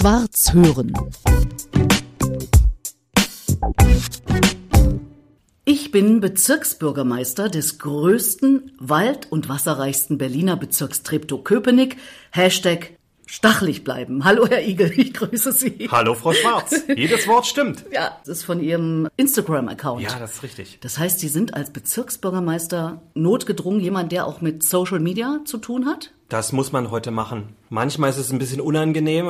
Schwarz hören. Ich bin Bezirksbürgermeister des größten, wald- und wasserreichsten Berliner Bezirks Treptow-Köpenick. Hashtag stachelig bleiben. Hallo, Herr Igel, ich grüße Sie. Hallo, Frau Schwarz. Jedes Wort stimmt. Ja, das ist von Ihrem Instagram-Account. Ja, das ist richtig. Das heißt, Sie sind als Bezirksbürgermeister notgedrungen jemand, der auch mit Social Media zu tun hat? Das muss man heute machen. Manchmal ist es ein bisschen unangenehm,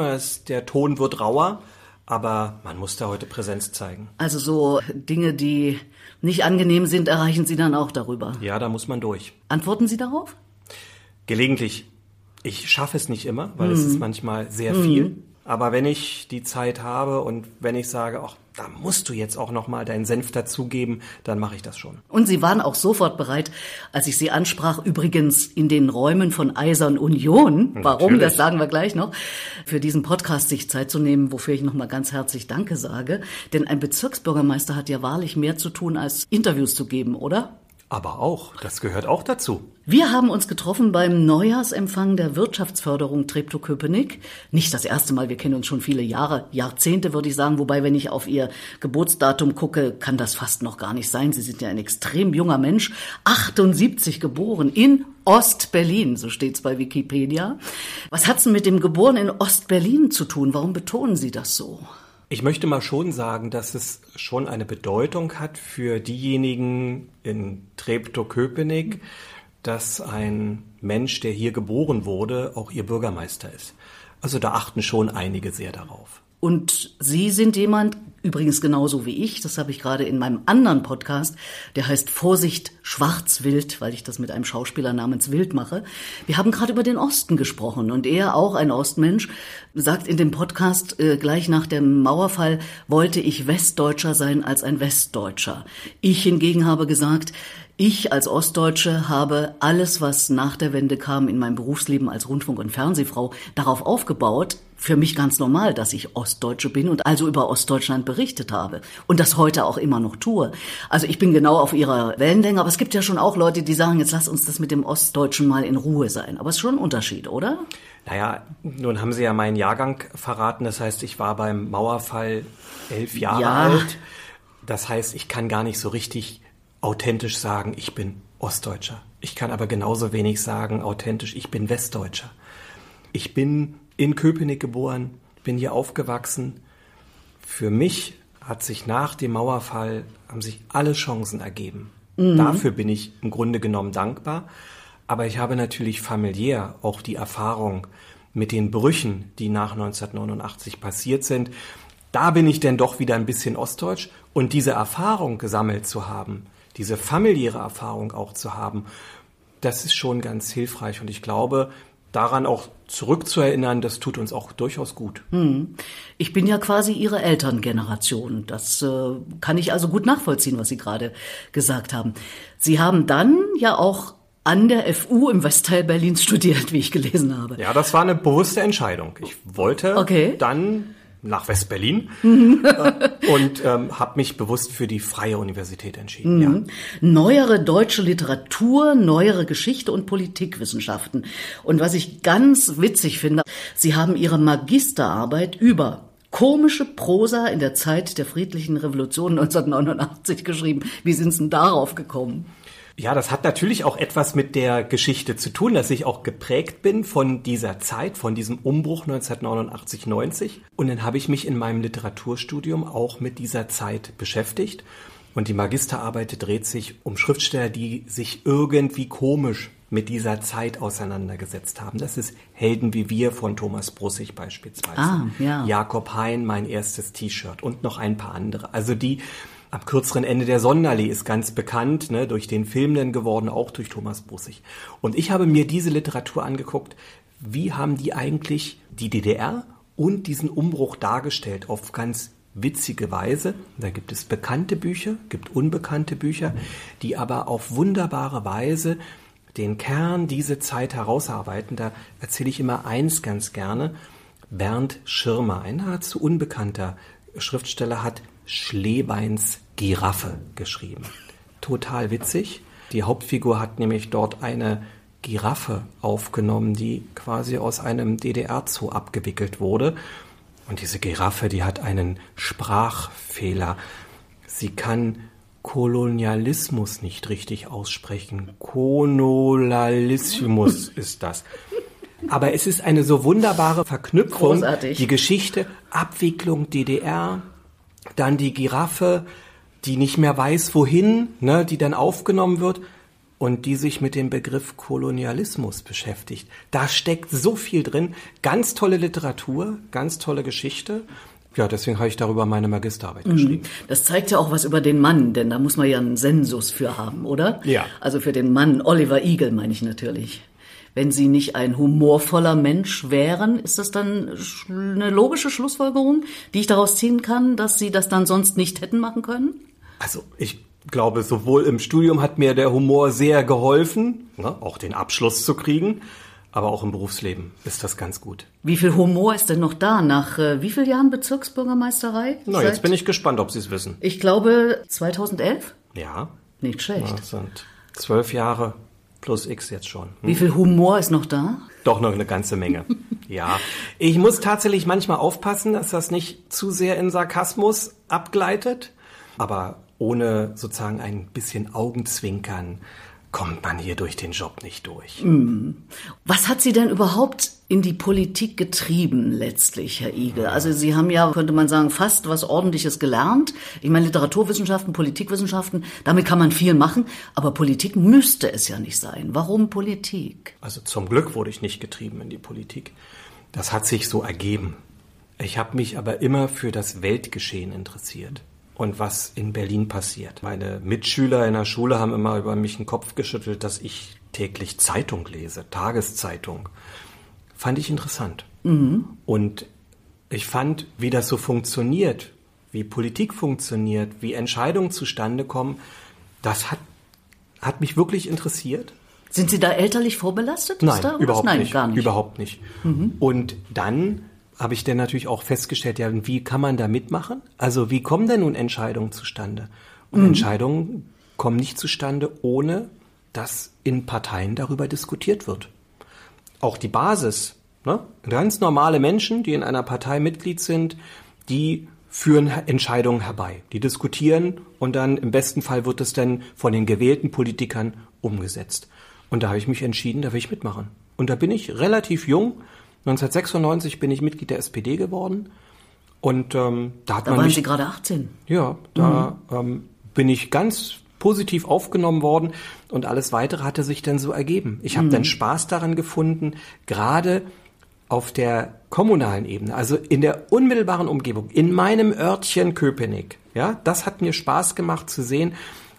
der Ton wird rauer, aber man muss da heute Präsenz zeigen. Also so Dinge, die nicht angenehm sind, erreichen Sie dann auch darüber. Ja, da muss man durch. Antworten Sie darauf? Gelegentlich. Ich schaffe es nicht immer, weil es ist manchmal sehr viel. Aber wenn ich die Zeit habe und wenn ich sage, ach, da musst du jetzt auch noch mal deinen Senf dazugeben, dann mache ich das schon. Und Sie waren auch sofort bereit, als ich Sie ansprach, übrigens in den Räumen von Eisern Union, warum, Natürlich. das sagen wir gleich noch, für diesen Podcast sich Zeit zu nehmen, wofür ich nochmal ganz herzlich Danke sage. Denn ein Bezirksbürgermeister hat ja wahrlich mehr zu tun, als Interviews zu geben, oder? Aber auch, das gehört auch dazu. Wir haben uns getroffen beim Neujahrsempfang der Wirtschaftsförderung Treptow-Köpenick. Nicht das erste Mal, wir kennen uns schon viele Jahre, Jahrzehnte würde ich sagen, wobei wenn ich auf Ihr Geburtsdatum gucke, kann das fast noch gar nicht sein. Sie sind ja ein extrem junger Mensch, 78 geboren in Ost-Berlin, so steht's bei Wikipedia. Was hat's denn mit dem Geboren in Ost-Berlin zu tun? Warum betonen Sie das so? Ich möchte mal schon sagen, dass es schon eine Bedeutung hat für diejenigen in Treptow-Köpenick, dass ein Mensch, der hier geboren wurde, auch ihr Bürgermeister ist. Also da achten schon einige sehr darauf. Und Sie sind jemand, übrigens genauso wie ich, das habe ich gerade in meinem anderen Podcast, der heißt Vorsicht Schwarzwild, weil ich das mit einem Schauspieler namens Wild mache. Wir haben gerade über den Osten gesprochen und er, auch ein Ostmensch, sagt in dem Podcast äh, gleich nach dem Mauerfall, wollte ich Westdeutscher sein als ein Westdeutscher. Ich hingegen habe gesagt, ich als Ostdeutsche habe alles, was nach der Wende kam in meinem Berufsleben als Rundfunk- und Fernsehfrau, darauf aufgebaut, für mich ganz normal, dass ich Ostdeutsche bin und also über Ostdeutschland berichtet habe und das heute auch immer noch tue. Also ich bin genau auf ihrer Wellenlänge, aber es gibt ja schon auch Leute, die sagen, jetzt lass uns das mit dem Ostdeutschen mal in Ruhe sein. Aber es ist schon ein Unterschied, oder? Naja, nun haben Sie ja meinen Jahrgang verraten. Das heißt, ich war beim Mauerfall elf Jahre Ja. alt. Das heißt, ich kann gar nicht so richtig authentisch sagen, ich bin Ostdeutscher. Ich kann aber genauso wenig sagen, authentisch, ich bin Westdeutscher. Ich bin in Köpenick geboren, bin hier aufgewachsen. Für mich hat sich nach dem Mauerfall, haben sich alle Chancen ergeben. Dafür bin ich im Grunde genommen dankbar. Aber ich habe natürlich familiär auch die Erfahrung mit den Brüchen, die nach 1989 passiert sind. Da bin ich denn doch wieder ein bisschen ostdeutsch. Und diese Erfahrung gesammelt zu haben, diese familiäre Erfahrung auch zu haben, das ist schon ganz hilfreich. Und ich glaube, daran auch zurückzuerinnern, das tut uns auch durchaus gut. Ich bin ja quasi ihre Elterngeneration. Das äh, kann ich also gut nachvollziehen, was Sie gerade gesagt haben. Sie haben dann ja auch an der FU im Westteil Berlins studiert, wie ich gelesen habe. Ja, das war eine bewusste Entscheidung. Ich wollte Okay. dann nach West-Berlin äh, und ähm, habe mich bewusst für die Freie Universität entschieden. Ja. Neuere deutsche Literatur, neuere Geschichte und Politikwissenschaften. Und was ich ganz witzig finde, Sie haben Ihre Magisterarbeit über komische Prosa in der Zeit der friedlichen Revolution 1989 geschrieben. Wie sind Sie denn darauf gekommen? Ja, das hat natürlich auch etwas mit der Geschichte zu tun, dass ich auch geprägt bin von dieser Zeit, von diesem Umbruch 1989-90. Und dann habe ich mich in meinem Literaturstudium auch mit dieser Zeit beschäftigt. Und die Magisterarbeit dreht sich um Schriftsteller, die sich irgendwie komisch mit dieser Zeit auseinandergesetzt haben. Das ist Helden wie wir von Thomas Brussig beispielsweise. Ah, ja. Jakob Hein, mein erstes T-Shirt und noch ein paar andere. Also die am kürzeren Ende der Sonderlee ist ganz bekannt, ne, durch den Film dann geworden, auch durch Thomas Brussig. Und ich habe mir diese Literatur angeguckt, wie haben die eigentlich die DDR und diesen Umbruch dargestellt auf ganz witzige Weise. Da gibt es bekannte Bücher, gibt unbekannte Bücher, die aber auf wunderbare Weise den Kern diese Zeit herausarbeiten. Da erzähle ich immer eins ganz Bernd Schirmer, ein nahezu unbekannter Schriftsteller, hat Schlebeins Giraffe geschrieben. Total witzig. Die Hauptfigur hat nämlich dort eine Giraffe aufgenommen, die quasi aus einem DDR-Zoo abgewickelt wurde. Und diese Giraffe, die hat einen Sprachfehler. Sie kann Kolonialismus nicht richtig aussprechen. Konolalismus ist das. Aber es ist eine so wunderbare Verknüpfung. Großartig. Die Geschichte, Abwicklung DDR, dann die Giraffe, die nicht mehr weiß, wohin, ne, die dann aufgenommen wird und die sich mit dem Begriff Kolonialismus beschäftigt. Da steckt so viel drin. Ganz tolle Literatur, ganz tolle Geschichte. Ja, deswegen habe ich darüber meine Magisterarbeit geschrieben. Das zeigt ja auch was über den Mann, denn da muss man ja einen Sensus für haben, oder? Ja. Also für den Mann, Oliver Eagle meine ich natürlich. Wenn Sie nicht ein humorvoller Mensch wären, ist das dann eine logische Schlussfolgerung, die ich daraus ziehen kann, dass Sie das dann sonst nicht hätten machen können? Also ich glaube, sowohl im Studium hat mir der Humor sehr geholfen, ne, auch den Abschluss zu kriegen, aber auch im Berufsleben ist das ganz gut. Wie viel Humor ist denn noch da nach äh, wie vielen Jahren Bezirksbürgermeisterei? Na, jetzt bin ich gespannt, ob Sie es wissen. Ich glaube 2011? Ja, Nicht schlecht. das sind zwölf Jahre plus X jetzt schon. Hm? Wie viel Humor ist noch da? Doch noch eine ganze Menge. ja. Ich muss tatsächlich manchmal aufpassen, dass das nicht zu sehr in Sarkasmus abgleitet. Aber ohne sozusagen ein bisschen Augenzwinkern kommt man hier durch den Job nicht durch. Was hat Sie denn überhaupt in die Politik getrieben letztlich, Herr Igel? Also Sie haben ja, könnte man sagen, fast was Ordentliches gelernt. Ich meine, Literaturwissenschaften, Politikwissenschaften, damit kann man viel machen, aber Politik müsste es ja nicht sein. Warum Politik? Also zum Glück wurde ich nicht getrieben in die Politik. Das hat sich so ergeben. Ich habe mich aber immer für das Weltgeschehen interessiert und was in Berlin passiert. Meine Mitschüler in der Schule haben immer über mich den Kopf geschüttelt, dass ich täglich Zeitung lese, Tageszeitung. Fand ich interessant. Und ich fand, wie das so funktioniert, wie Politik funktioniert, wie Entscheidungen zustande kommen, das hat, hat mich wirklich interessiert. Sind Sie da elterlich vorbelastet? Nein, überhaupt Nein, nicht. gar nicht. Mhm. Überhaupt nicht. Und dann habe ich dann natürlich auch festgestellt, ja, wie kann man da mitmachen? Also wie kommen denn nun Entscheidungen zustande? Mhm. Und Entscheidungen kommen nicht zustande, ohne dass in Parteien darüber diskutiert wird. Auch die Basis, ne? ganz normale Menschen, die in einer Partei Mitglied sind, die führen Entscheidungen herbei. Die diskutieren und dann im besten Fall wird es dann von den gewählten Politikern umgesetzt. Und da habe ich mich entschieden, da will ich mitmachen. Und da bin ich relativ jung. 1996 bin ich Mitglied der SPD geworden. Und ähm, da hat Da man waren mich Sie gerade 18. ja, da ähm, bin ich ganz positiv aufgenommen worden und alles weitere hatte sich dann so ergeben. Ich habe dann Spaß daran gefunden, gerade auf der kommunalen Ebene, also in der unmittelbaren Umgebung, in meinem Örtchen Köpenick. Ja, das hat mir Spaß gemacht zu sehen,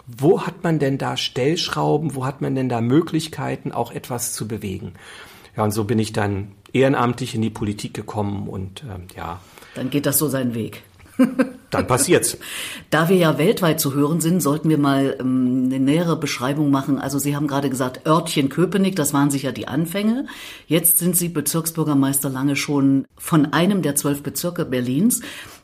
wo hat man denn da Stellschrauben, wo hat man denn da Möglichkeiten, auch etwas zu bewegen. Ja, und so bin ich dann ehrenamtlich in die Politik gekommen und ähm, ja, Dann geht das so seinen Weg. dann passiert's. Da wir ja weltweit zu hören sind, sollten wir mal ähm, eine nähere Beschreibung machen. Also Sie haben gerade gesagt, Örtchen Köpenick, das waren sicher die Anfänge. Jetzt sind Sie Bezirksbürgermeister lange schon von einem der zwölf Bezirke Berlins,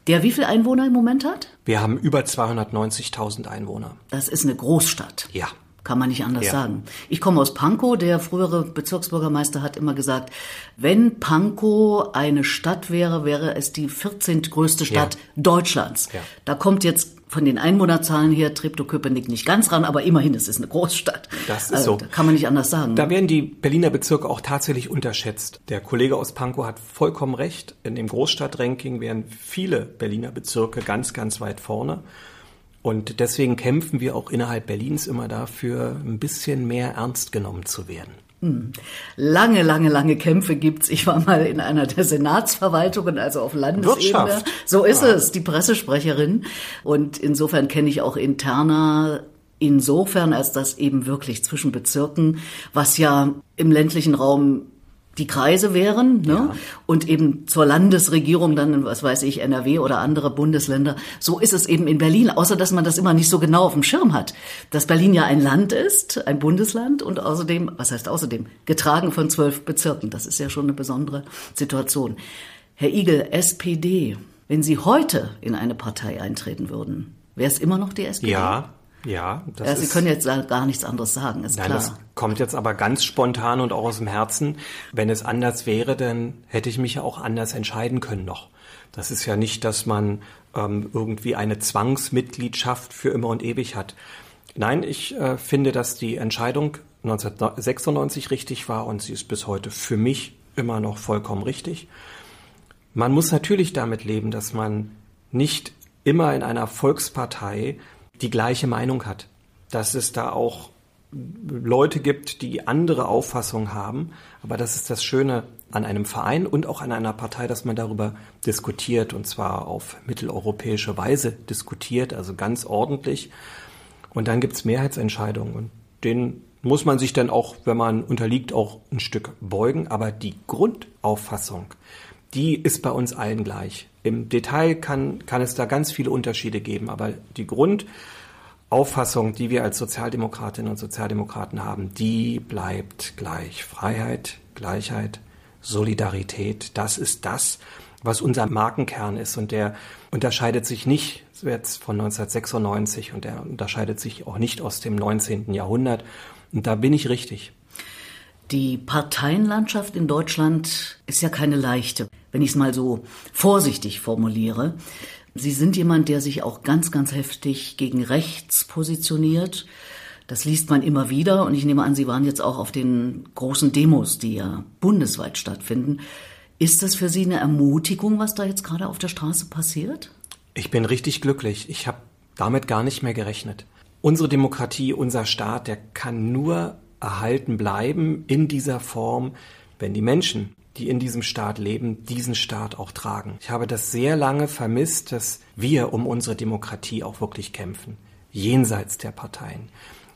der wie viel Einwohner im Moment hat? Wir haben über 290.000 Einwohner. Das ist eine Großstadt. Ja. Kann man nicht anders Ja. sagen. Ich komme aus Pankow. Der frühere Bezirksbürgermeister hat immer gesagt, wenn Pankow eine Stadt wäre, wäre es die 14. größte Stadt Ja. Deutschlands. Ja. Da kommt jetzt von den Einwohnerzahlen her Treptow-Köpenick nicht ganz ran, aber immerhin, es ist eine Großstadt. Das ist also, so. Da kann man nicht anders sagen. Da werden die Berliner Bezirke auch tatsächlich unterschätzt. Der Kollege aus Pankow hat vollkommen recht. In dem Großstadtranking wären viele Berliner Bezirke ganz, ganz weit vorne. Und deswegen kämpfen wir auch innerhalb Berlins immer dafür, ein bisschen mehr ernst genommen zu werden. Lange, lange, lange Kämpfe gibt's. Ich war mal in einer der Senatsverwaltungen, also auf Landesebene. Wirtschaft. So ist Ja. es, die Pressesprecherin. Und insofern kenne ich auch interner insofern, als das eben wirklich zwischen Bezirken, was ja im ländlichen Raum die Kreise wären, ne? Und eben zur Landesregierung dann, was weiß ich, NRW oder andere Bundesländer. So ist es eben in Berlin, außer dass man das immer nicht so genau auf dem Schirm hat. Dass Berlin ja ein Land ist, ein Bundesland und außerdem, was heißt außerdem, getragen von zwölf Bezirken. Das ist ja schon eine besondere Situation. Herr Igel, SPD, wenn Sie heute in eine Partei eintreten würden, wäre es immer noch die SPD? Ja, Ja, das ja, Sie ist, können jetzt gar nichts anderes sagen, ist nein, klar. Das kommt jetzt aber ganz spontan und auch aus dem Herzen. Wenn es anders wäre, dann hätte ich mich ja auch anders entscheiden können noch. Das ist ja nicht, dass man ähm, irgendwie eine Zwangsmitgliedschaft für immer und ewig hat. Nein, ich äh, finde, dass die Entscheidung 1996 richtig war und sie ist bis heute für mich immer noch vollkommen richtig. Man muss natürlich damit leben, dass man nicht immer in einer Volkspartei die gleiche Meinung hat. Dass es da auch Leute gibt, die andere Auffassungen haben. Aber das ist das Schöne an einem Verein und auch an einer Partei, dass man darüber diskutiert und zwar auf mitteleuropäische Weise diskutiert, also ganz ordentlich. Und dann gibt's Mehrheitsentscheidungen und denen muss man sich dann auch, wenn man unterliegt, auch ein Stück beugen. Aber die Grundauffassung, die ist bei uns allen gleich. Im Detail kann, kann es da ganz viele Unterschiede geben, aber die Grundauffassung, die wir als Sozialdemokratinnen und Sozialdemokraten haben, die bleibt gleich. Freiheit, Gleichheit, Solidarität, das ist das, was unser Markenkern ist und der unterscheidet sich nicht jetzt von 1996 und der unterscheidet sich auch nicht aus dem 19. Jahrhundert. Und da bin ich richtig. Die Parteienlandschaft in Deutschland ist ja keine leichte, wenn ich es mal so vorsichtig formuliere. Sie sind jemand, der sich auch ganz, ganz heftig gegen rechts positioniert. Das liest man immer wieder und ich nehme an, Sie waren jetzt auch auf den großen Demos, die ja bundesweit stattfinden. Ist das für Sie eine Ermutigung, was da jetzt gerade auf der Straße passiert? Ich bin richtig glücklich. Ich habe damit gar nicht mehr gerechnet. Unsere Demokratie, unser Staat, der kann nur erhalten bleiben in dieser Form, wenn die Menschen, die in diesem Staat leben, diesen Staat auch tragen. Ich habe das sehr lange vermisst, dass wir um unsere Demokratie auch wirklich kämpfen, jenseits der Parteien,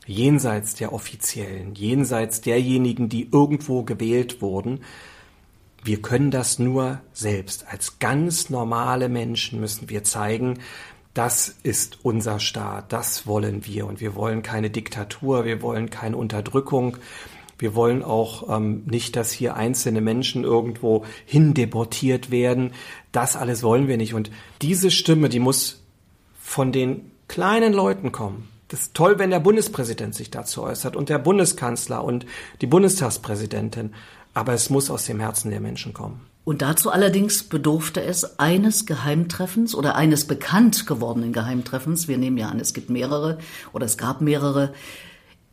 jenseits der Offiziellen, jenseits derjenigen, die irgendwo gewählt wurden. Wir können das nur selbst. Als ganz normale Menschen müssen wir zeigen, das ist unser Staat, das wollen wir und wir wollen keine Diktatur, wir wollen keine Unterdrückung, wir wollen auch ähm, nicht, dass hier einzelne Menschen irgendwo hindeportiert werden. Das alles wollen wir nicht. Und diese Stimme, die muss von den kleinen Leuten kommen. Das ist toll, wenn der Bundespräsident sich dazu äußert und der Bundeskanzler und die Bundestagspräsidentin. Aber es muss aus dem Herzen der Menschen kommen. Und dazu allerdings bedurfte es eines Geheimtreffens oder eines bekannt gewordenen Geheimtreffens. Wir nehmen ja an, es gibt mehrere oder es gab mehrere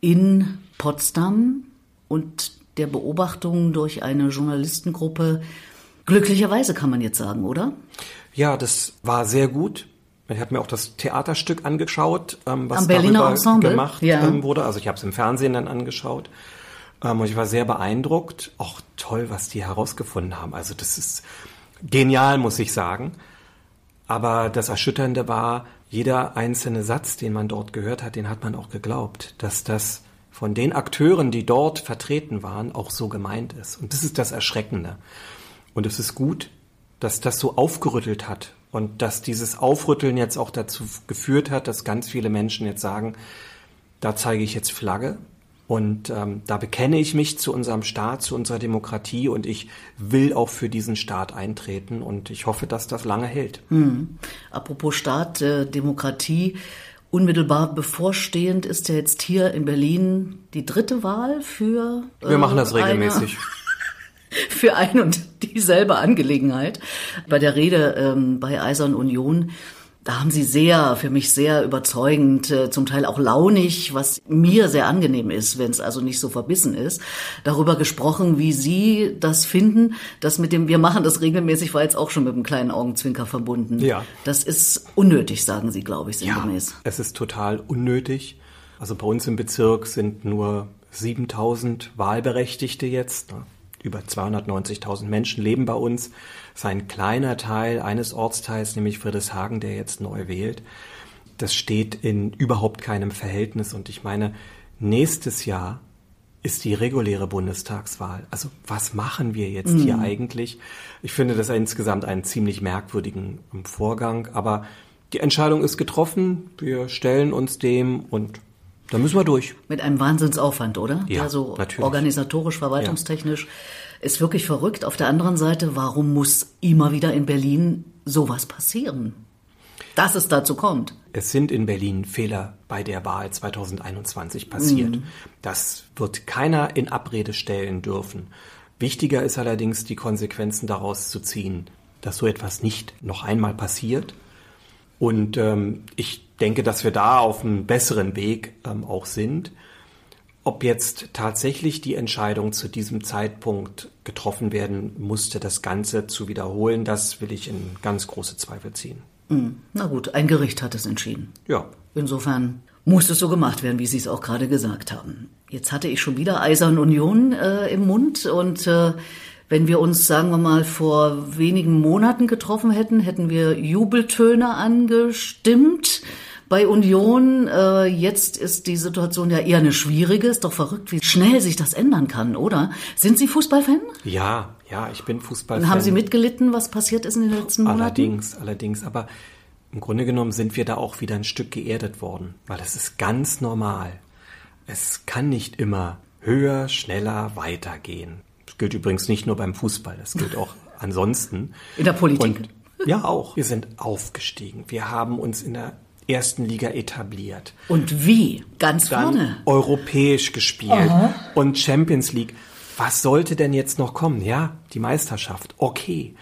in Potsdam und der Beobachtung durch eine Journalistengruppe. Glücklicherweise kann man jetzt sagen, oder? Ja, das war sehr gut. Ich habe mir auch das Theaterstück angeschaut, ähm, was Am Berliner Ensemble. gemacht ja. ähm, wurde. Also ich habe es im Fernsehen dann angeschaut. Ähm, und ich war sehr beeindruckt. Auch toll, was die herausgefunden haben. Also das ist genial, muss ich sagen. Aber das Erschütternde war, jeder einzelne Satz, den man dort gehört hat, den hat man auch geglaubt, dass das von den Akteuren, die dort vertreten waren, auch so gemeint ist. Und das ist das Erschreckende. Und es ist gut, dass das so aufgerüttelt hat und dass dieses Aufrütteln jetzt auch dazu geführt hat, dass ganz viele Menschen jetzt sagen, da zeige ich jetzt Flagge, und ähm, da bekenne ich mich zu unserem Staat, zu unserer Demokratie und ich will auch für diesen Staat eintreten und ich hoffe, dass das lange hält. Hm. Apropos Staat, äh, Demokratie. Unmittelbar bevorstehend ist ja jetzt hier in Berlin die dritte Wahl für. Äh, Wir machen das regelmäßig. für ein und dieselbe Angelegenheit. Bei der Rede ähm, bei Eisern Union da haben Sie sehr, für mich sehr überzeugend, äh, zum Teil auch launig, was mir sehr angenehm ist, wenn es also nicht so verbissen ist, darüber gesprochen, wie Sie das finden. Das mit dem, wir machen das regelmäßig, war jetzt auch schon mit einem kleinen Augenzwinker verbunden. Ja. Das ist unnötig, sagen Sie, glaube ich, sinngemäß. Ja, es ist total unnötig. Also bei uns im Bezirk sind nur 7000 Wahlberechtigte jetzt. Ne? Über 290.000 Menschen leben bei uns. Das ist ein kleiner Teil eines Ortsteils, nämlich Friedrichshagen, der jetzt neu wählt. Das steht in überhaupt keinem Verhältnis. Und ich meine, nächstes Jahr ist die reguläre Bundestagswahl. Also was machen wir jetzt mhm. hier eigentlich? Ich finde das insgesamt einen ziemlich merkwürdigen Vorgang. Aber die Entscheidung ist getroffen. Wir stellen uns dem und da müssen wir durch. Mit einem Wahnsinnsaufwand, oder? Ja, also natürlich. organisatorisch, verwaltungstechnisch. Ja. Ist wirklich verrückt. Auf der anderen Seite, warum muss immer wieder in Berlin sowas passieren? Dass es dazu kommt. Es sind in Berlin Fehler bei der Wahl 2021 passiert. Mhm. Das wird keiner in Abrede stellen dürfen. Wichtiger ist allerdings, die Konsequenzen daraus zu ziehen, dass so etwas nicht noch einmal passiert. Und ähm, ich denke, dass wir da auf einem besseren Weg ähm, auch sind. Ob jetzt tatsächlich die Entscheidung zu diesem Zeitpunkt getroffen werden musste, das Ganze zu wiederholen, das will ich in ganz große Zweifel ziehen. Hm. Na gut, ein Gericht hat es entschieden. Ja. Insofern muss es so gemacht werden, wie Sie es auch gerade gesagt haben. Jetzt hatte ich schon wieder Eisern Union äh, im Mund und äh, wenn wir uns, sagen wir mal, vor wenigen Monaten getroffen hätten, hätten wir Jubeltöne angestimmt bei Union. Äh, jetzt ist die Situation ja eher eine schwierige. Ist doch verrückt, wie schnell sich das ändern kann, oder? Sind Sie Fußballfan? Ja, ja, ich bin Fußballfan. Und haben Sie mitgelitten, was passiert ist in den letzten Monaten? Allerdings, allerdings. Aber im Grunde genommen sind wir da auch wieder ein Stück geerdet worden, weil es ist ganz normal. Es kann nicht immer höher, schneller weitergehen. Das gilt übrigens nicht nur beim Fußball, das gilt auch ansonsten. In der Politik. Und ja, auch. Wir sind aufgestiegen. Wir haben uns in der ersten Liga etabliert. Und wie? Ganz Dann vorne. Europäisch gespielt Aha. und Champions League. Was sollte denn jetzt noch kommen? Ja, die Meisterschaft. Okay.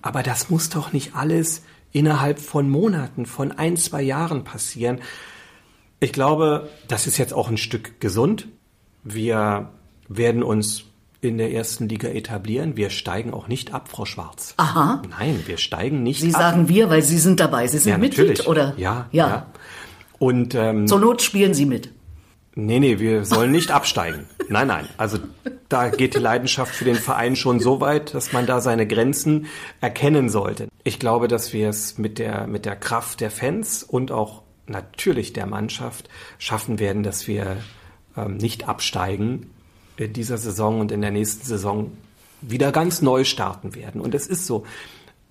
Aber das muss doch nicht alles innerhalb von Monaten, von ein, zwei Jahren passieren. Ich glaube, das ist jetzt auch ein Stück gesund. Wir werden uns in der ersten Liga etablieren. Wir steigen auch nicht ab, Frau Schwarz. Aha. Nein, wir steigen nicht Sie ab. Sie sagen wir, weil Sie sind dabei. Sie sind ja, Mitglied, natürlich. oder? Ja, ja. ja. Und ähm, zur Not spielen Sie mit. Nee, nee, wir sollen nicht absteigen. Nein, nein. Also da geht die Leidenschaft für den Verein schon so weit, dass man da seine Grenzen erkennen sollte. Ich glaube, dass wir es mit der, mit der Kraft der Fans und auch natürlich der Mannschaft schaffen werden, dass wir ähm, nicht absteigen in dieser Saison und in der nächsten Saison wieder ganz neu starten werden. Und es ist so.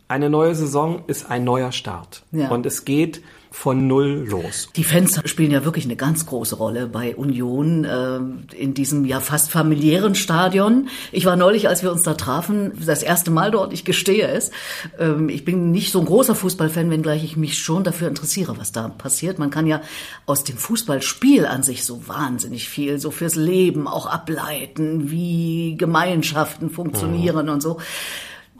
Eine neue Saison ist ein neuer Start. Ja. Und es geht von null los. Die Fans spielen ja wirklich eine ganz große Rolle bei Union äh, in diesem ja fast familiären Stadion. Ich war neulich, als wir uns da trafen, das erste Mal dort, ich gestehe es. Ähm, ich bin nicht so ein großer Fußballfan, wenngleich ich mich schon dafür interessiere, was da passiert. Man kann ja aus dem Fußballspiel an sich so wahnsinnig viel, so fürs Leben auch ableiten, wie Gemeinschaften funktionieren mhm. und so.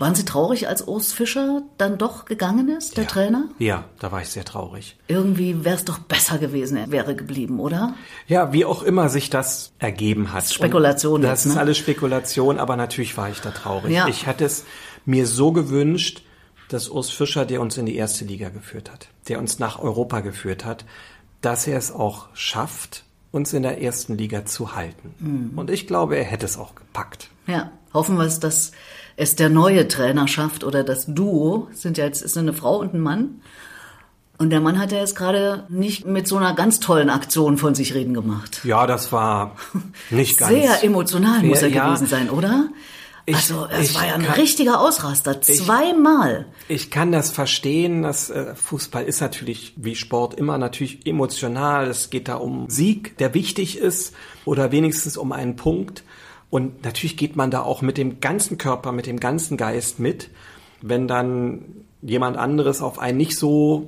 Waren Sie traurig, als Urs Fischer dann doch gegangen ist, der ja. Trainer? Ja, da war ich sehr traurig. Irgendwie wäre es doch besser gewesen, er wäre geblieben, oder? Ja, wie auch immer sich das ergeben hat. Spekulation. Und das jetzt, ne? ist alles Spekulation, aber natürlich war ich da traurig. Ja. Ich hätte es mir so gewünscht, dass Urs Fischer, der uns in die erste Liga geführt hat, der uns nach Europa geführt hat, dass er es auch schafft, uns in der ersten Liga zu halten. Mhm. Und ich glaube, er hätte es auch gepackt. Ja, hoffen wir es, dass es der neue Trainer schafft oder das Duo, sind ja jetzt ist eine Frau und ein Mann. Und der Mann hat ja jetzt gerade nicht mit so einer ganz tollen Aktion von sich reden gemacht. Ja, das war nicht ganz. Sehr emotional sehr, muss er ja, gewesen sein, oder? Ich, also es war ja ein kann, richtiger Ausraster, zweimal. Ich, ich, kann das verstehen, dass äh, Fußball ist natürlich wie Sport immer natürlich emotional. Es geht da um Sieg, der wichtig ist oder wenigstens um einen Punkt. Und natürlich geht man da auch mit dem ganzen Körper, mit dem ganzen Geist mit. Wenn dann jemand anderes auf einen nicht so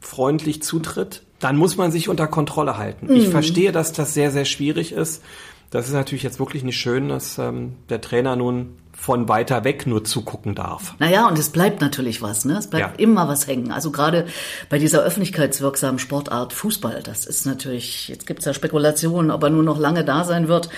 freundlich zutritt, dann muss man sich unter Kontrolle halten. Mhm. Ich verstehe, dass das sehr, sehr schwierig ist. Das ist natürlich jetzt wirklich nicht schön, dass ähm, der Trainer nun von weiter weg nur zugucken darf. Naja, und es bleibt natürlich was, ne? Es bleibt ja. immer was hängen. Also gerade bei dieser öffentlichkeitswirksamen Sportart Fußball, das ist natürlich, jetzt gibt's ja Spekulationen, ob er nur noch lange da sein wird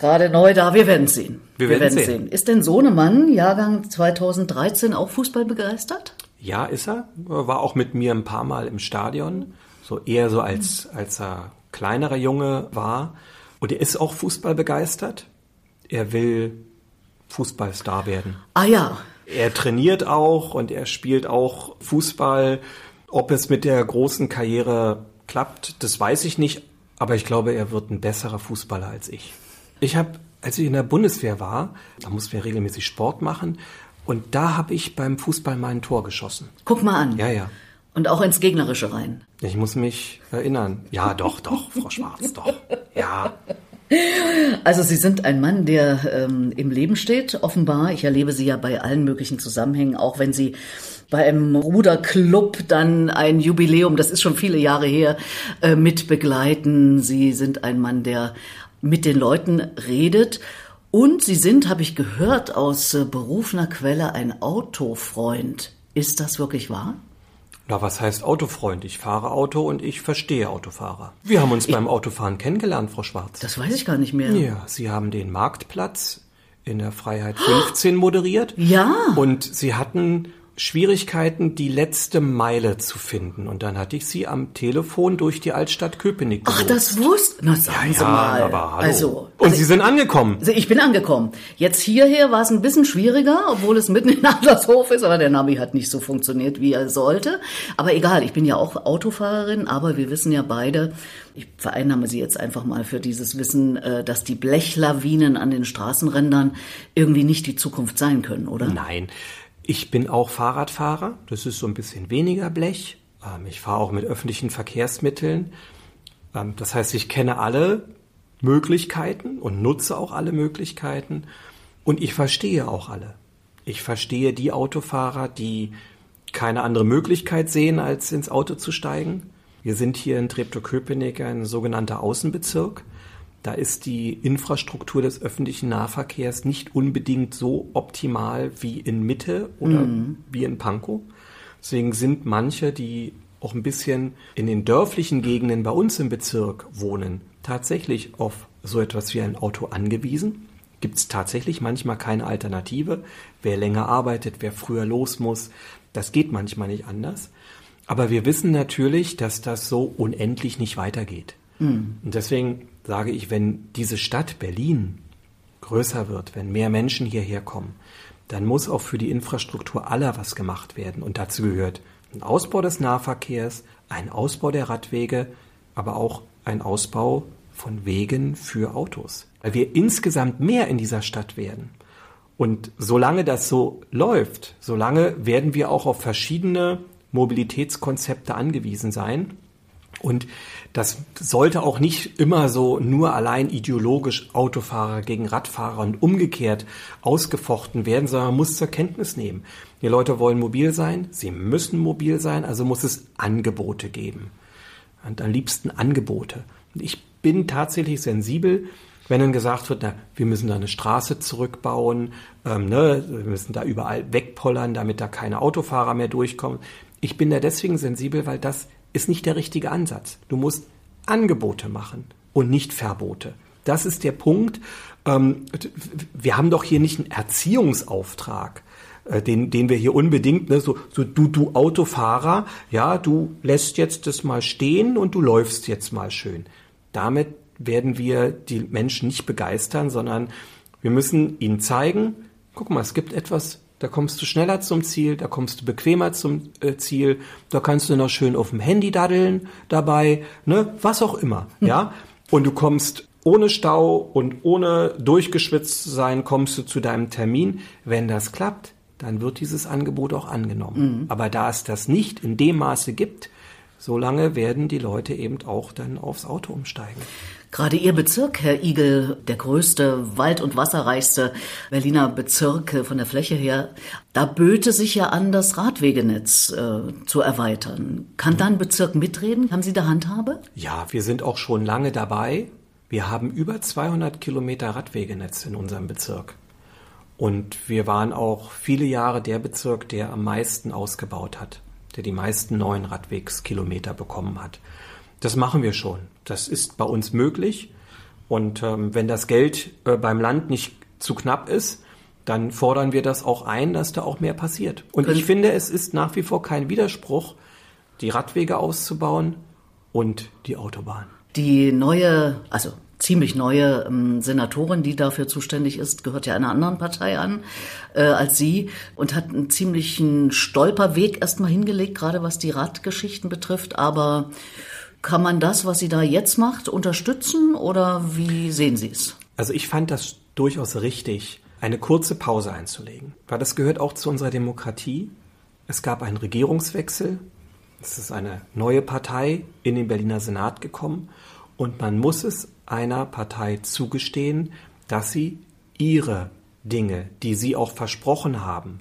gerade neu da. Wir werden sehen. Wir, Wir werden, sehen. sehen. Ist denn Sohnemann, Jahrgang 2013, auch Fußball begeistert? Ja, ist er. War auch mit mir ein paar Mal im Stadion. So eher so als, als er kleinerer Junge war. Und er ist auch Fußball begeistert. Er will Fußballstar werden. Ah ja. Er trainiert auch und er spielt auch Fußball. Ob es mit der großen Karriere klappt, das weiß ich nicht. Aber ich glaube, er wird ein besserer Fußballer als ich. Ich habe, als ich in der Bundeswehr war, da mussten wir regelmäßig Sport machen und da habe ich beim Fußball mal ein Tor geschossen. Guck mal an. Ja, ja. Und auch ins Gegnerische rein. Ich muss mich erinnern. Ja, doch, doch, Frau Schwarz, doch. Ja. Also Sie sind ein Mann, der ähm, im Leben steht, offenbar. Ich erlebe Sie ja bei allen möglichen Zusammenhängen, auch wenn Sie bei einem Ruderclub dann ein Jubiläum, das ist schon viele Jahre her, äh, mit begleiten. Sie sind ein Mann, der mit den Leuten redet. Und Sie sind, habe ich gehört, aus äh, berufener Quelle ein Autofreund. Ist das wirklich wahr? Na, was heißt Autofreund? Ich fahre Auto und ich verstehe Autofahrer. Wir haben uns ich, beim Autofahren kennengelernt, Frau Schwarz. Das weiß ich gar nicht mehr. Ja, Sie haben den Marktplatz in der Freiheit 15 moderiert. Ja. Und Sie hatten Schwierigkeiten, die letzte Meile zu finden. Und dann hatte ich sie am Telefon durch die Altstadt Köpenick. Ach, das wusste... Na, sagen ja, Sie ja, mal. Aber hallo. Also, Und also Sie sind angekommen. Also ich bin angekommen. Jetzt hierher war es ein bisschen schwieriger, obwohl es mitten in Adlershof ist, aber der Navi hat nicht so funktioniert, wie er sollte. Aber egal, ich bin ja auch Autofahrerin, aber wir wissen ja beide, ich vereinnahme sie jetzt einfach mal für dieses Wissen, äh, dass die Blechlawinen an den Straßenrändern irgendwie nicht die Zukunft sein können, oder? Nein. Ich bin auch Fahrradfahrer. Das ist so ein bisschen weniger Blech. Ähm, ich fahre auch mit öffentlichen Verkehrsmitteln. Ähm, das heißt, ich kenne alle Möglichkeiten und nutze auch alle Möglichkeiten. Und ich verstehe auch alle. Ich verstehe die Autofahrer, die keine andere Möglichkeit sehen, als ins Auto zu steigen. Wir sind hier in Treptow-Köpenick ein sogenannter Außenbezirk. Da ist die Infrastruktur des öffentlichen Nahverkehrs nicht unbedingt so optimal wie in Mitte oder mhm. wie in Pankow. Deswegen sind manche, die auch ein bisschen in den dörflichen Gegenden bei uns im Bezirk wohnen, tatsächlich auf so etwas wie ein Auto angewiesen. Gibt es tatsächlich manchmal keine Alternative. Wer länger arbeitet, wer früher los muss, das geht manchmal nicht anders. Aber wir wissen natürlich, dass das so unendlich nicht weitergeht. Mhm. Und deswegen sage ich, wenn diese Stadt Berlin größer wird, wenn mehr Menschen hierher kommen, dann muss auch für die Infrastruktur aller was gemacht werden. Und dazu gehört ein Ausbau des Nahverkehrs, ein Ausbau der Radwege, aber auch ein Ausbau von Wegen für Autos. Weil wir insgesamt mehr in dieser Stadt werden. Und solange das so läuft, solange werden wir auch auf verschiedene Mobilitätskonzepte angewiesen sein. Und das sollte auch nicht immer so nur allein ideologisch Autofahrer gegen Radfahrer und umgekehrt ausgefochten werden, sondern man muss zur Kenntnis nehmen. Die Leute wollen mobil sein, sie müssen mobil sein, also muss es Angebote geben. Und am liebsten Angebote. Und ich bin tatsächlich sensibel, wenn dann gesagt wird, na, wir müssen da eine Straße zurückbauen, ähm, ne, wir müssen da überall wegpollern, damit da keine Autofahrer mehr durchkommen. Ich bin da deswegen sensibel, weil das ist nicht der richtige Ansatz. Du musst Angebote machen und nicht Verbote. Das ist der Punkt. Ähm, wir haben doch hier nicht einen Erziehungsauftrag, äh, den, den wir hier unbedingt, ne, so, so du, du Autofahrer, ja, du lässt jetzt das mal stehen und du läufst jetzt mal schön. Damit werden wir die Menschen nicht begeistern, sondern wir müssen ihnen zeigen, guck mal, es gibt etwas da kommst du schneller zum Ziel, da kommst du bequemer zum äh, Ziel, da kannst du noch schön auf dem Handy daddeln dabei, ne, was auch immer, hm. ja. Und du kommst ohne Stau und ohne durchgeschwitzt zu sein, kommst du zu deinem Termin. Wenn das klappt, dann wird dieses Angebot auch angenommen. Mhm. Aber da es das nicht in dem Maße gibt, solange werden die Leute eben auch dann aufs Auto umsteigen. Gerade Ihr Bezirk, Herr Igel, der größte, wald- und wasserreichste Berliner Bezirk von der Fläche her, da böte sich ja an, das Radwegenetz äh, zu erweitern. Kann da ein Bezirk mitreden? Haben Sie da Handhabe? Ja, wir sind auch schon lange dabei. Wir haben über 200 Kilometer Radwegenetz in unserem Bezirk. Und wir waren auch viele Jahre der Bezirk, der am meisten ausgebaut hat, der die meisten neuen Radwegskilometer bekommen hat. Das machen wir schon. Das ist bei uns möglich. Und ähm, wenn das Geld äh, beim Land nicht zu knapp ist, dann fordern wir das auch ein, dass da auch mehr passiert. Und ich finde, es ist nach wie vor kein Widerspruch, die Radwege auszubauen und die Autobahn. Die neue, also ziemlich neue ähm, Senatorin, die dafür zuständig ist, gehört ja einer anderen Partei an äh, als sie und hat einen ziemlichen Stolperweg erstmal hingelegt, gerade was die Radgeschichten betrifft. Aber kann man das, was sie da jetzt macht, unterstützen oder wie sehen Sie es? Also ich fand das durchaus richtig, eine kurze Pause einzulegen, weil das gehört auch zu unserer Demokratie. Es gab einen Regierungswechsel, es ist eine neue Partei in den Berliner Senat gekommen Und man muss es einer Partei zugestehen, dass sie ihre Dinge, die sie auch versprochen haben,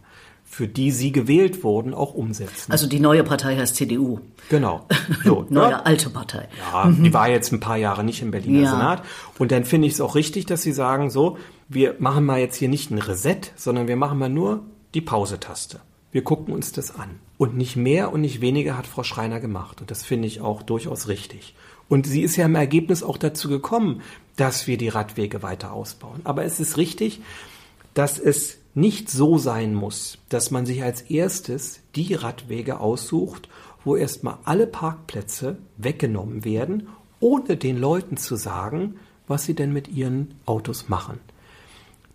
für die sie gewählt wurden, auch umsetzen. Also die neue Partei heißt CDU. Genau. So, neue ne? alte Partei. Ja, die war jetzt ein paar Jahre nicht im Berliner Ja. Senat. Und dann finde ich es auch richtig, dass sie sagen, so, wir machen mal jetzt hier nicht ein Reset, sondern wir machen mal nur die Pause-Taste. Wir gucken uns das an. Und nicht mehr und nicht weniger hat Frau Schreiner gemacht. Und das finde ich auch durchaus richtig. Und sie ist ja im Ergebnis auch dazu gekommen, dass wir die Radwege weiter ausbauen. Aber es ist richtig, dass es nicht so sein muss, dass man sich als erstes die Radwege aussucht, wo erstmal alle Parkplätze weggenommen werden, ohne den Leuten zu sagen, was sie denn mit ihren Autos machen.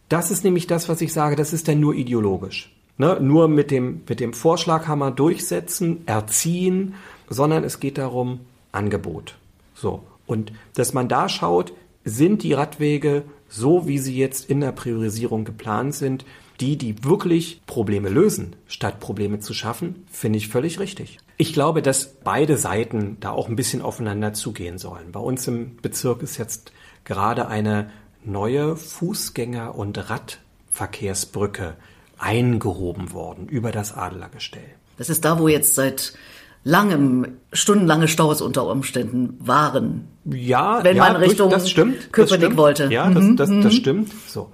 Das ist nämlich das, was ich sage, das ist dann nur ideologisch. Ne? Nur mit dem, mit dem Vorschlaghammer durchsetzen, erziehen, sondern es geht darum, Angebot. So. Und dass man da schaut, sind die Radwege so, wie sie jetzt in der Priorisierung geplant sind, die, die wirklich Probleme lösen, statt Probleme zu schaffen, finde ich völlig richtig. Ich glaube, dass beide Seiten da auch ein bisschen aufeinander zugehen sollen. Bei uns im Bezirk ist jetzt gerade eine neue Fußgänger- und Radverkehrsbrücke eingehoben worden über das Adlergestell. Das ist da, wo jetzt seit langem stundenlange Staus unter Umständen waren. Ja, Wenn ja, man Richtung das stimmt, Köpenick das stimmt. wollte. Mhm, Ja, das, das, das stimmt. So.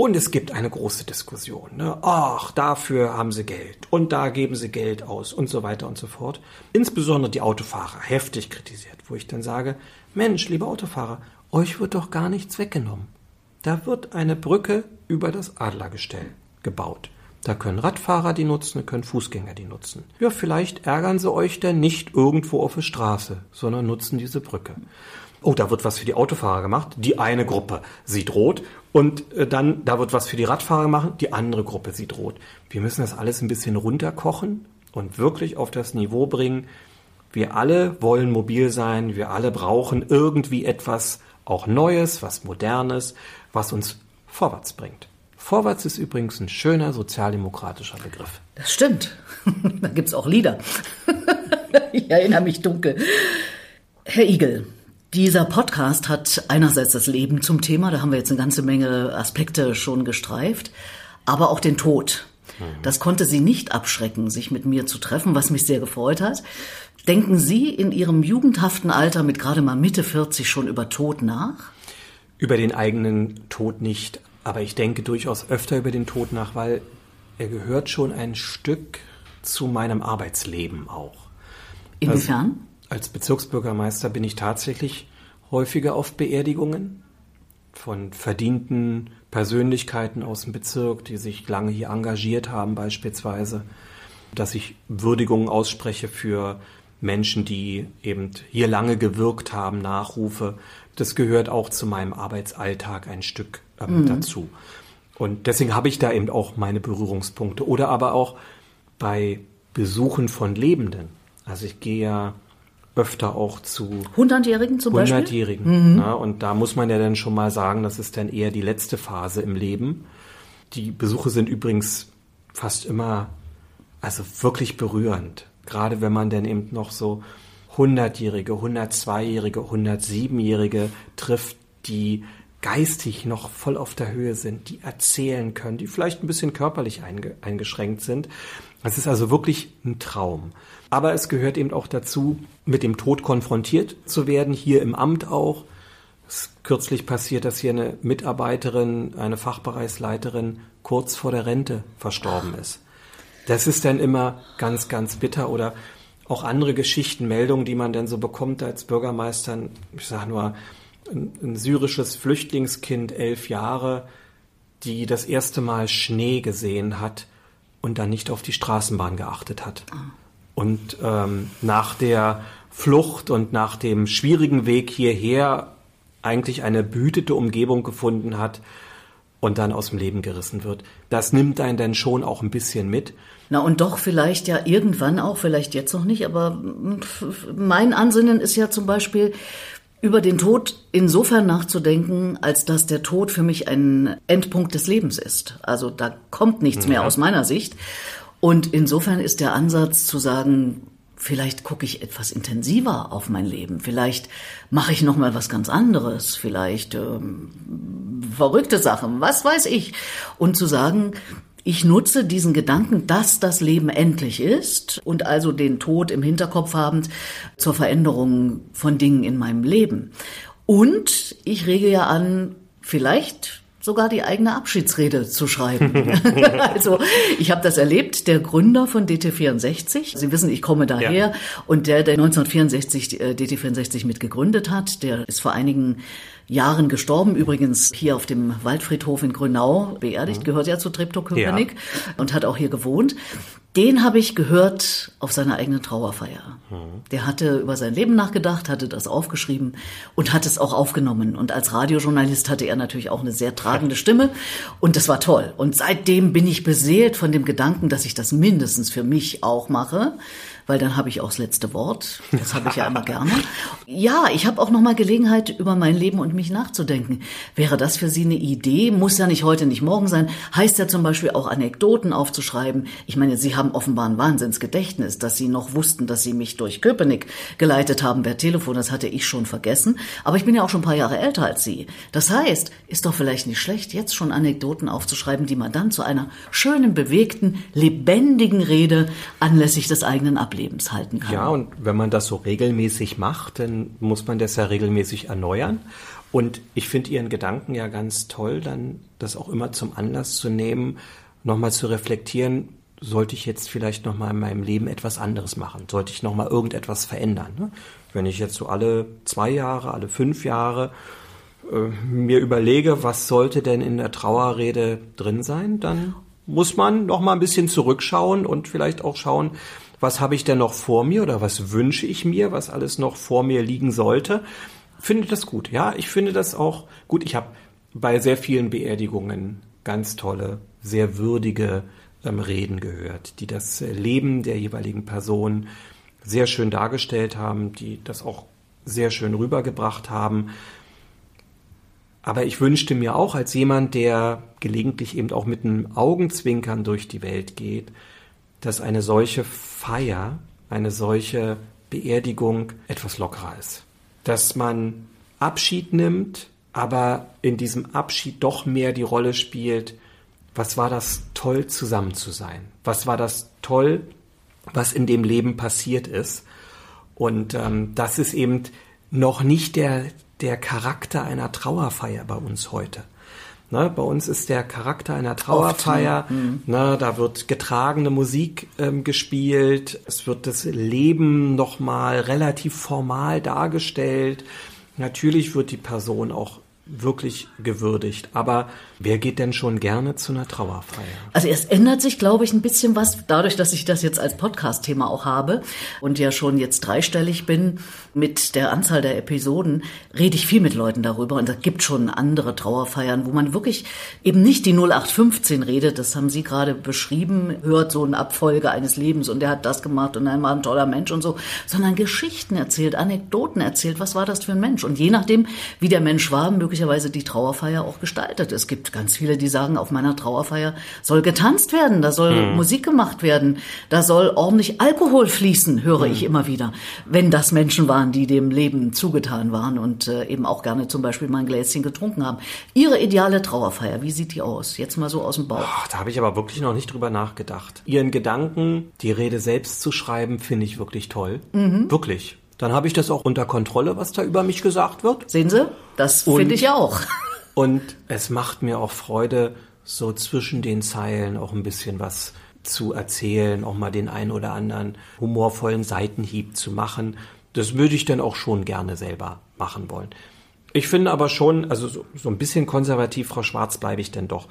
Und es gibt eine große Diskussion. Ne? Ach, dafür haben sie Geld und da geben sie Geld aus und so weiter und so fort. Insbesondere die Autofahrer heftig kritisiert, wo ich dann sage, Mensch, liebe Autofahrer, euch wird doch gar nichts weggenommen. Da wird eine Brücke über das Adlergestell gebaut. Da können Radfahrer die nutzen, können Fußgänger die nutzen. Ja, vielleicht ärgern sie euch dann nicht irgendwo auf der Straße, sondern nutzen diese Brücke. Oh, da wird was für die Autofahrer gemacht. Die eine Gruppe sieht rot und äh, dann da wird was für die Radfahrer machen. Die andere Gruppe sieht rot. Wir müssen das alles ein bisschen runterkochen und wirklich auf das Niveau bringen. Wir alle wollen mobil sein. Wir alle brauchen irgendwie etwas auch Neues, was Modernes, was uns vorwärts bringt. Vorwärts ist übrigens ein schöner sozialdemokratischer Begriff. Das stimmt. da gibt's auch Lieder. ich erinnere mich dunkel. Herr Igel, dieser Podcast hat einerseits das Leben zum Thema, da haben wir jetzt eine ganze Menge Aspekte schon gestreift, aber auch den Tod. Das konnte Sie nicht abschrecken, sich mit mir zu treffen, was mich sehr gefreut hat. Denken Sie in Ihrem jugendhaften Alter mit gerade mal Mitte 40 schon über Tod nach? Über den eigenen Tod nicht, aber ich denke durchaus öfter über den Tod nach, weil er gehört schon ein Stück zu meinem Arbeitsleben auch. Inwiefern? Als Bezirksbürgermeister bin ich tatsächlich häufiger auf Beerdigungen von verdienten Persönlichkeiten aus dem Bezirk, die sich lange hier engagiert haben beispielsweise, dass ich Würdigungen ausspreche für Menschen, die eben hier lange gewirkt haben, Nachrufe. Das gehört auch zu meinem Arbeitsalltag ein Stück ähm, dazu. Und deswegen habe ich da eben auch meine Berührungspunkte. Oder aber auch bei Besuchen von Lebenden. Also ich gehe ja öfter auch zu 100-Jährigen zum Beispiel? 100-Jährigen. Ja, und da muss man ja dann schon mal sagen, das ist dann eher die letzte Phase im Leben. Die Besuche sind übrigens fast immer, also wirklich berührend. Gerade wenn man dann eben noch so 100-Jährige, 102-Jährige, 107-Jährige trifft, die geistig noch voll auf der Höhe sind, die erzählen können, die vielleicht ein bisschen körperlich einge eingeschränkt sind. Es ist also wirklich ein Traum. Aber es gehört eben auch dazu, mit dem Tod konfrontiert zu werden, hier im Amt auch. Es ist kürzlich passiert, dass hier eine Mitarbeiterin, eine Fachbereichsleiterin kurz vor der Rente verstorben ist. Das ist dann immer ganz, ganz bitter oder auch andere Geschichten, Meldungen, die man dann so bekommt als Bürgermeister. Ich sage nur, ein, ein syrisches Flüchtlingskind, elf Jahre, die das erste Mal Schnee gesehen hat und dann nicht auf die Straßenbahn geachtet hat. Und ähm, nach der Flucht und nach dem schwierigen Weg hierher eigentlich eine behütete Umgebung gefunden hat und dann aus dem Leben gerissen wird. Das nimmt einen dann schon auch ein bisschen mit. Na und doch vielleicht ja irgendwann auch, vielleicht jetzt noch nicht, aber mein Ansinnen ist ja zum Beispiel, über den Tod insofern nachzudenken, als dass der Tod für mich ein Endpunkt des Lebens ist. Also da kommt nichts mehr aus meiner Sicht. Und insofern ist der Ansatz zu sagen, vielleicht gucke ich etwas intensiver auf mein Leben, vielleicht mache ich noch mal was ganz anderes, vielleicht ähm, verrückte Sachen, was weiß ich. Und zu sagen, ich nutze diesen Gedanken, dass das Leben endlich ist und also den Tod im Hinterkopf habend zur Veränderung von Dingen in meinem Leben. Und ich rege ja an, vielleicht sogar die eigene Abschiedsrede zu schreiben. also ich habe das erlebt, der Gründer von DT64, Sie wissen, ich komme daher, ja. und der, der 1964 äh, DT64 mitgegründet hat, der ist vor einigen Jahren gestorben, übrigens hier auf dem Waldfriedhof in Grünau beerdigt, mhm. gehört ja zu Treptow-Köpenick ja. und hat auch hier gewohnt. Den habe ich gehört auf seiner eigenen Trauerfeier. Mhm. Der hatte über sein Leben nachgedacht, hatte das aufgeschrieben und hat es auch aufgenommen. Und als Radiojournalist hatte er natürlich auch eine sehr tragende Stimme. Und das war toll. Und seitdem bin ich beseelt von dem Gedanken, dass ich das mindestens für mich auch mache weil dann habe ich auch das letzte Wort. Das habe ich ja immer gerne. Ja, ich habe auch noch mal Gelegenheit, über mein Leben und mich nachzudenken. Wäre das für Sie eine Idee? Muss ja nicht heute, nicht morgen sein. Heißt ja zum Beispiel auch Anekdoten aufzuschreiben. Ich meine, Sie haben offenbar ein Wahnsinnsgedächtnis, dass Sie noch wussten, dass Sie mich durch Köpenick geleitet haben per Telefon. Das hatte ich schon vergessen. Aber ich bin ja auch schon ein paar Jahre älter als Sie. Das heißt, ist doch vielleicht nicht schlecht, jetzt schon Anekdoten aufzuschreiben, die man dann zu einer schönen, bewegten, lebendigen Rede anlässlich des eigenen ablegt. Lebens halten kann. Ja, und wenn man das so regelmäßig macht, dann muss man das ja regelmäßig erneuern. Und ich finde Ihren Gedanken ja ganz toll, dann das auch immer zum Anlass zu nehmen, nochmal zu reflektieren, sollte ich jetzt vielleicht nochmal in meinem Leben etwas anderes machen? Sollte ich nochmal irgendetwas verändern? Ne? Wenn ich jetzt so alle zwei Jahre, alle fünf Jahre äh, mir überlege, was sollte denn in der Trauerrede drin sein, dann muss man nochmal ein bisschen zurückschauen und vielleicht auch schauen, was habe ich denn noch vor mir oder was wünsche ich mir, was alles noch vor mir liegen sollte. Finde das gut. Ja, ich finde das auch gut. Ich habe bei sehr vielen Beerdigungen ganz tolle, sehr würdige ähm, Reden gehört, die das Leben der jeweiligen Person sehr schön dargestellt haben, die das auch sehr schön rübergebracht haben. Aber ich wünschte mir auch als jemand, der gelegentlich eben auch mit einem Augenzwinkern durch die Welt geht, dass eine solche Feier, eine solche Beerdigung etwas lockerer ist. Dass man Abschied nimmt, aber in diesem Abschied doch mehr die Rolle spielt, was war das toll zusammen zu sein? Was war das toll, was in dem Leben passiert ist? Und ähm, das ist eben noch nicht der, der Charakter einer Trauerfeier bei uns heute. Ne, bei uns ist der Charakter einer Trauerfeier. Oft, mhm. ne, da wird getragene Musik ähm, gespielt. Es wird das Leben nochmal relativ formal dargestellt. Natürlich wird die Person auch wirklich gewürdigt. Aber wer geht denn schon gerne zu einer Trauerfeier? Also es ändert sich, glaube ich, ein bisschen was, dadurch, dass ich das jetzt als Podcast-Thema auch habe und ja schon jetzt dreistellig bin mit der Anzahl der Episoden, rede ich viel mit Leuten darüber. Und es gibt schon andere Trauerfeiern, wo man wirklich eben nicht die 0815 redet, das haben Sie gerade beschrieben, hört so eine Abfolge eines Lebens und der hat das gemacht und er war ein toller Mensch und so, sondern Geschichten erzählt, Anekdoten erzählt, was war das für ein Mensch? Und je nachdem, wie der Mensch war, möglicherweise die Trauerfeier auch gestaltet. Es gibt ganz viele, die sagen, auf meiner Trauerfeier soll getanzt werden, da soll mhm. Musik gemacht werden, da soll ordentlich Alkohol fließen, höre mhm. ich immer wieder. Wenn das Menschen waren, die dem Leben zugetan waren und äh, eben auch gerne zum Beispiel mal ein Gläschen getrunken haben. Ihre ideale Trauerfeier, wie sieht die aus? Jetzt mal so aus dem Bauch. Oh, da habe ich aber wirklich noch nicht drüber nachgedacht. Ihren Gedanken, die Rede selbst zu schreiben, finde ich wirklich toll. Mhm. Wirklich dann habe ich das auch unter Kontrolle, was da über mich gesagt wird. Sehen Sie, das finde ich auch. Und es macht mir auch Freude, so zwischen den Zeilen auch ein bisschen was zu erzählen, auch mal den einen oder anderen humorvollen Seitenhieb zu machen. Das würde ich dann auch schon gerne selber machen wollen. Ich finde aber schon, also so, so ein bisschen konservativ, Frau Schwarz, bleibe ich denn doch.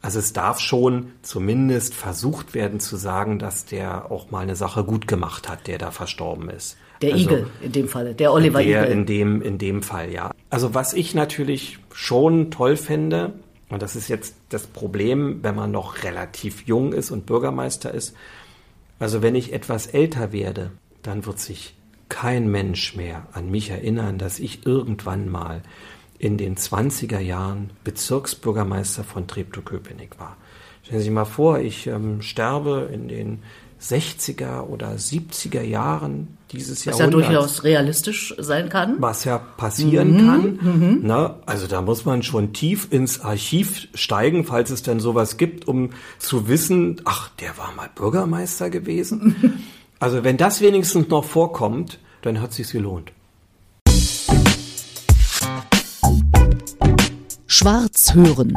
Also es darf schon zumindest versucht werden zu sagen, dass der auch mal eine Sache gut gemacht hat, der da verstorben ist. Der also, Igel in dem Fall, der Oliver der Igel. In dem, in dem Fall, ja. Also was ich natürlich schon toll finde, und das ist jetzt das Problem, wenn man noch relativ jung ist und Bürgermeister ist, also wenn ich etwas älter werde, dann wird sich kein Mensch mehr an mich erinnern, dass ich irgendwann mal in den 20er Jahren Bezirksbürgermeister von Treptow-Köpenick war. Stellen Sie sich mal vor, ich ähm, sterbe in den 60er oder 70er Jahren dieses Was Jahrhunderts. ja durchaus realistisch sein kann. Was ja passieren Mhm, kann. Na, also da muss man schon tief ins Archiv steigen, falls es denn sowas gibt, um zu wissen, ach, der war mal Bürgermeister gewesen. also wenn das wenigstens noch vorkommt, dann hat sich's gelohnt. Schwarz hören.